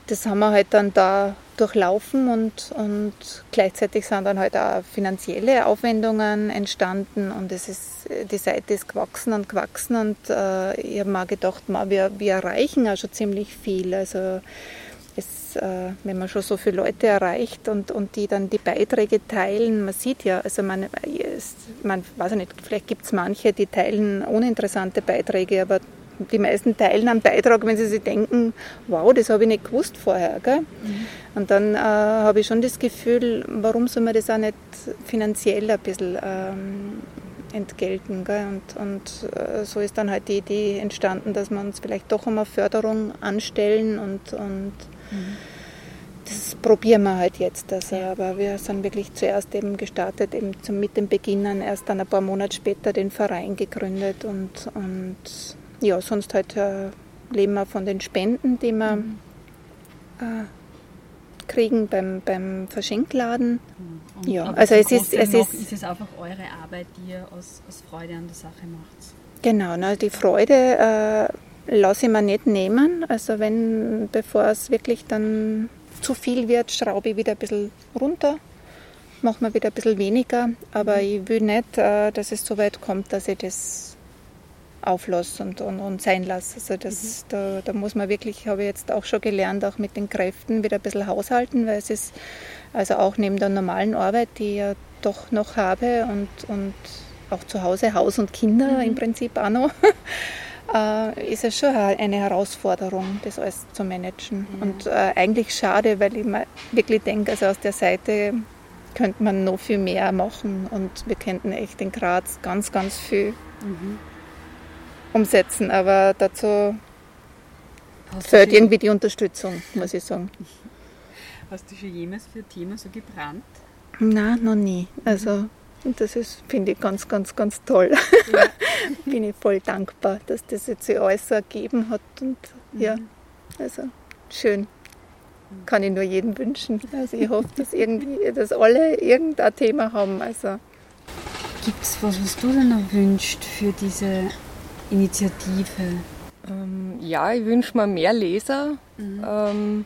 das haben wir halt dann da durchlaufen und, und gleichzeitig sind dann halt auch finanzielle Aufwendungen entstanden und es ist, die Seite ist gewachsen und gewachsen und äh, ich habe mir gedacht, man, wir, wir erreichen auch schon ziemlich viel. Also es, äh, wenn man schon so viele Leute erreicht und, und die dann die Beiträge teilen, man sieht ja, also man, man weiß nicht, vielleicht gibt es manche, die teilen uninteressante Beiträge, aber die meisten teilen einen Beitrag, wenn sie sich denken, wow, das habe ich nicht gewusst vorher. Gell? Mhm. Und dann äh, habe ich schon das Gefühl, warum soll man das auch nicht finanziell ein bisschen ähm, entgelten. Gell? Und, und äh, so ist dann halt die Idee entstanden, dass wir uns vielleicht doch einmal Förderung anstellen und, und mhm. das probieren wir halt jetzt. Also, aber wir sind wirklich zuerst eben gestartet, eben zum, mit dem Beginnen, erst dann ein paar Monate später den Verein gegründet und, und ja, sonst halt äh, leben wir von den Spenden, die wir mhm. äh, kriegen beim, beim Verschenkladen. Und, ja, also es ist, es ist, ist es einfach eure Arbeit, die ihr aus, aus Freude an der Sache macht. Genau, ne, die Freude äh, lasse ich mir nicht nehmen. Also wenn, bevor es wirklich dann zu viel wird, schraube ich wieder ein bisschen runter, mache mir wieder ein bisschen weniger. Aber mhm. ich will nicht, äh, dass es so weit kommt, dass ich das auflasse und, und, und sein lasse. Also das, mhm. da, da muss man wirklich, habe ich jetzt auch schon gelernt, auch mit den Kräften wieder ein bisschen haushalten, weil es ist also auch neben der normalen Arbeit, die ich ja doch noch habe und, und auch zu Hause Haus und Kinder mhm. im Prinzip auch noch, äh, ist es schon eine Herausforderung, das alles zu managen. Mhm. Und äh, eigentlich schade, weil ich mir wirklich denke, also aus der Seite könnte man noch viel mehr machen und wir könnten echt in Graz ganz, ganz viel mhm umsetzen, aber dazu Hast fehlt irgendwie die Unterstützung, muss ich sagen. Hast du schon jemals für ein Thema so gebrannt? Nein, noch nie. Also das ist, finde ich, ganz, ganz, ganz toll. Ja. Bin ich voll dankbar, dass das jetzt sich alles so ergeben hat. Und mhm. ja, also schön. Kann ich nur jedem wünschen. Also ich hoffe, dass irgendwie, dass alle irgendein Thema haben. Also. Gibt es was, was du dir noch wünschst für diese Initiative? Ähm, ja, ich wünsche mir mehr Leser mhm. ähm,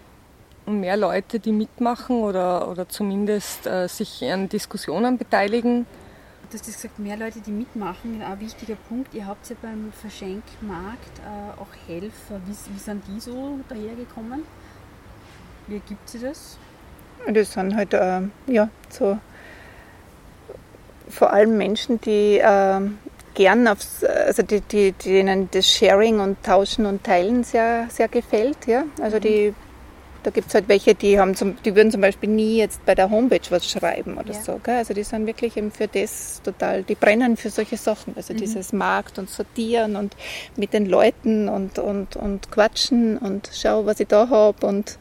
und mehr Leute, die mitmachen oder, oder zumindest äh, sich an Diskussionen beteiligen. Du hast gesagt, mehr Leute, die mitmachen, ein wichtiger Punkt. Ihr habt ja beim Verschenkmarkt äh, auch Helfer. Wie, wie sind die so dahergekommen? Wie ergibt sie das? Das sind halt äh, ja, so vor allem Menschen, die äh, gern aufs, also die, die, denen das Sharing und Tauschen und Teilen sehr, sehr gefällt. Ja? Also die, da gibt es halt welche, die haben zum, die würden zum Beispiel nie jetzt bei der Homepage was schreiben oder ja. so. Gell? Also die sind wirklich eben für das total, die brennen für solche Sachen. Also mhm. dieses Markt und Sortieren und mit den Leuten und, und, und quatschen und schau, was ich da habe und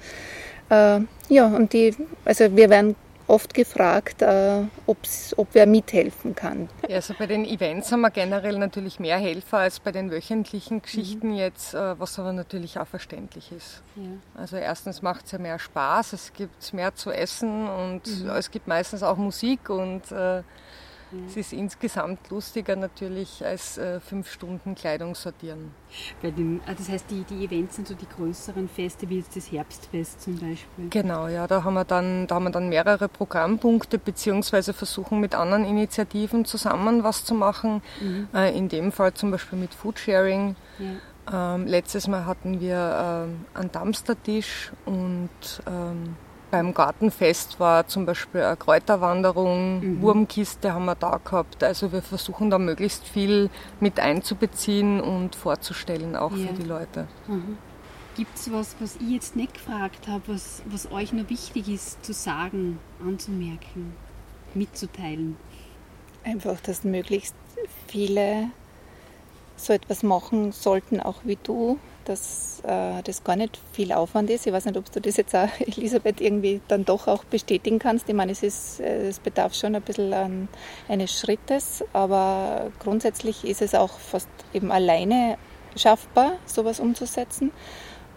äh, ja, und die, also wir werden oft gefragt, äh, ob wer mithelfen kann. Ja, also bei den Events haben wir generell natürlich mehr Helfer als bei den wöchentlichen Geschichten mhm. jetzt, äh, was aber natürlich auch verständlich ist. Ja. Also erstens macht es ja mehr Spaß, es gibt mehr zu essen und mhm. es gibt meistens auch Musik und äh, es ist insgesamt lustiger natürlich als äh, fünf Stunden Kleidung sortieren. Den, ah, das heißt, die, die Events sind so die größeren Feste, wie jetzt das Herbstfest zum Beispiel. Genau, ja, da haben wir dann, da haben wir dann mehrere Programmpunkte, beziehungsweise versuchen mit anderen Initiativen zusammen was zu machen. Mhm. Äh, in dem Fall zum Beispiel mit Foodsharing. Ja. Ähm, letztes Mal hatten wir ähm, einen Dumpstertisch und ähm, beim Gartenfest war zum Beispiel eine Kräuterwanderung, mhm. Wurmkiste haben wir da gehabt. Also wir versuchen da möglichst viel mit einzubeziehen und vorzustellen, auch ja. für die Leute. Mhm. Gibt es was, was ich jetzt nicht gefragt habe, was, was euch noch wichtig ist zu sagen, anzumerken, mitzuteilen? Einfach, dass möglichst viele so etwas machen sollten, auch wie du, dass äh, das gar nicht viel Aufwand ist. Ich weiß nicht, ob du das jetzt auch, Elisabeth, irgendwie dann doch auch bestätigen kannst. Ich meine, es, ist, es bedarf schon ein bisschen an, eines Schrittes, aber grundsätzlich ist es auch fast eben alleine schaffbar, sowas umzusetzen.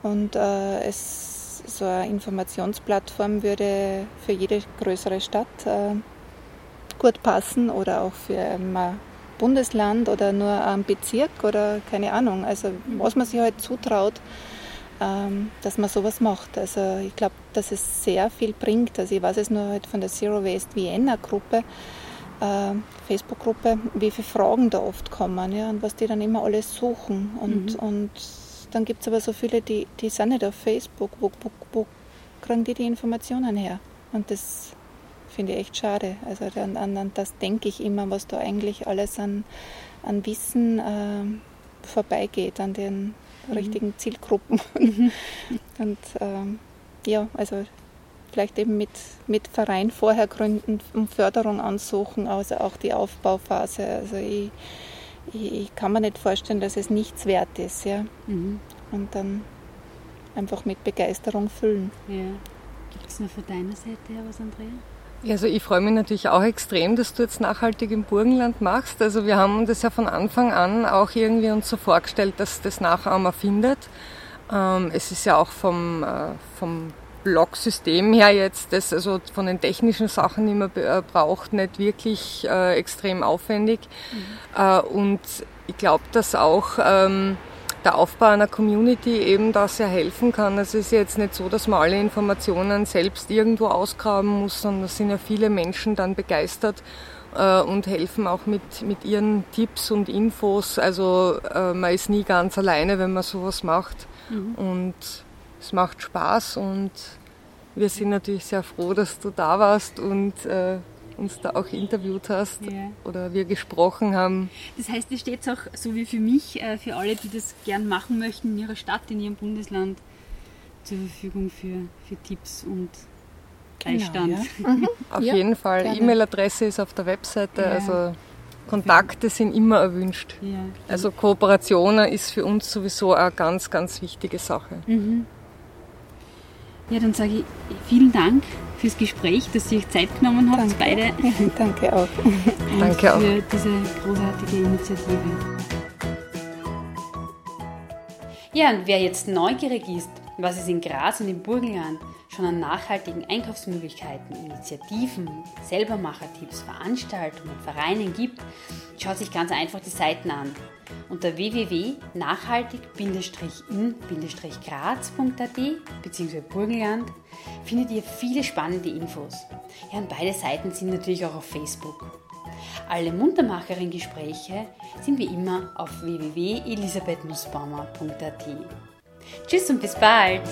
Und äh, es, so eine Informationsplattform würde für jede größere Stadt äh, gut passen oder auch für ähm, Bundesland oder nur am Bezirk oder keine Ahnung. Also was man sich halt zutraut, ähm, dass man sowas macht. Also ich glaube, dass es sehr viel bringt. Also ich weiß es nur halt von der Zero Waste Vienna Gruppe, äh, Facebook-Gruppe, wie viele Fragen da oft kommen ja, und was die dann immer alles suchen. Und, mhm. und dann gibt es aber so viele, die, die sind nicht auf Facebook. Wo, wo, wo kriegen die die Informationen her? Und das finde ich echt schade. Also an, an, das denke ich immer, was da eigentlich alles an, an Wissen äh, vorbeigeht, an den mhm. richtigen Zielgruppen. Und ähm, ja, also vielleicht eben mit, mit Verein vorher gründen, um Förderung ansuchen, also auch die Aufbauphase. Also ich, ich, ich, kann mir nicht vorstellen, dass es nichts wert ist. Ja? Mhm. Und dann einfach mit Begeisterung füllen. Ja. Gibt es noch von deiner Seite her was, Andrea? Also ich freue mich natürlich auch extrem, dass du jetzt nachhaltig im Burgenland machst. Also wir haben das ja von Anfang an auch irgendwie uns so vorgestellt, dass das Nachahmer findet. Ähm, es ist ja auch vom, äh, vom Blocksystem her jetzt, das also von den technischen Sachen, die man äh, braucht, nicht wirklich äh, extrem aufwendig. Mhm. Und ich glaube, dass auch ähm, der Aufbau einer Community eben da sehr helfen kann. Es ist jetzt nicht so, dass man alle Informationen selbst irgendwo ausgraben muss, sondern es sind ja viele Menschen dann begeistert äh, und helfen auch mit, mit ihren Tipps und Infos. Also äh, man ist nie ganz alleine, wenn man sowas macht. Mhm. Und es macht Spaß und wir sind natürlich sehr froh, dass du da warst und äh, uns da auch interviewt hast ja. oder wir gesprochen haben. Das heißt, es steht auch so wie für mich, äh, für alle, die das gern machen möchten in ihrer Stadt, in ihrem Bundesland, zur Verfügung für, für Tipps und genau, Beistand. Genau, ja. mhm. Auf ja, jeden Fall. E-Mail-Adresse ist auf der Webseite, also Kontakte sind immer erwünscht. Also Kooperationen ist für uns sowieso eine ganz, ganz wichtige Sache. Mhm. Ja, dann sage ich vielen Dank fürs Gespräch, dass ihr euch Zeit genommen habt, danke. beide. danke auch. Und danke auch. Für diese großartige Initiative. Ja, und wer jetzt neugierig ist, was es in Graz und im Burgenland schon an nachhaltigen Einkaufsmöglichkeiten, Initiativen, Selbermachertipps, Veranstaltungen, Vereinen gibt, schaut sich ganz einfach die Seiten an. Unter www.nachhaltig-in-graz.at bzw. Burgenland findet ihr viele spannende Infos. Ja, und beide Seiten sind natürlich auch auf Facebook. Alle Muntermacherin-Gespräche sind wie immer auf www.elisabethnussbaumer.at. Tschüss und bis bald!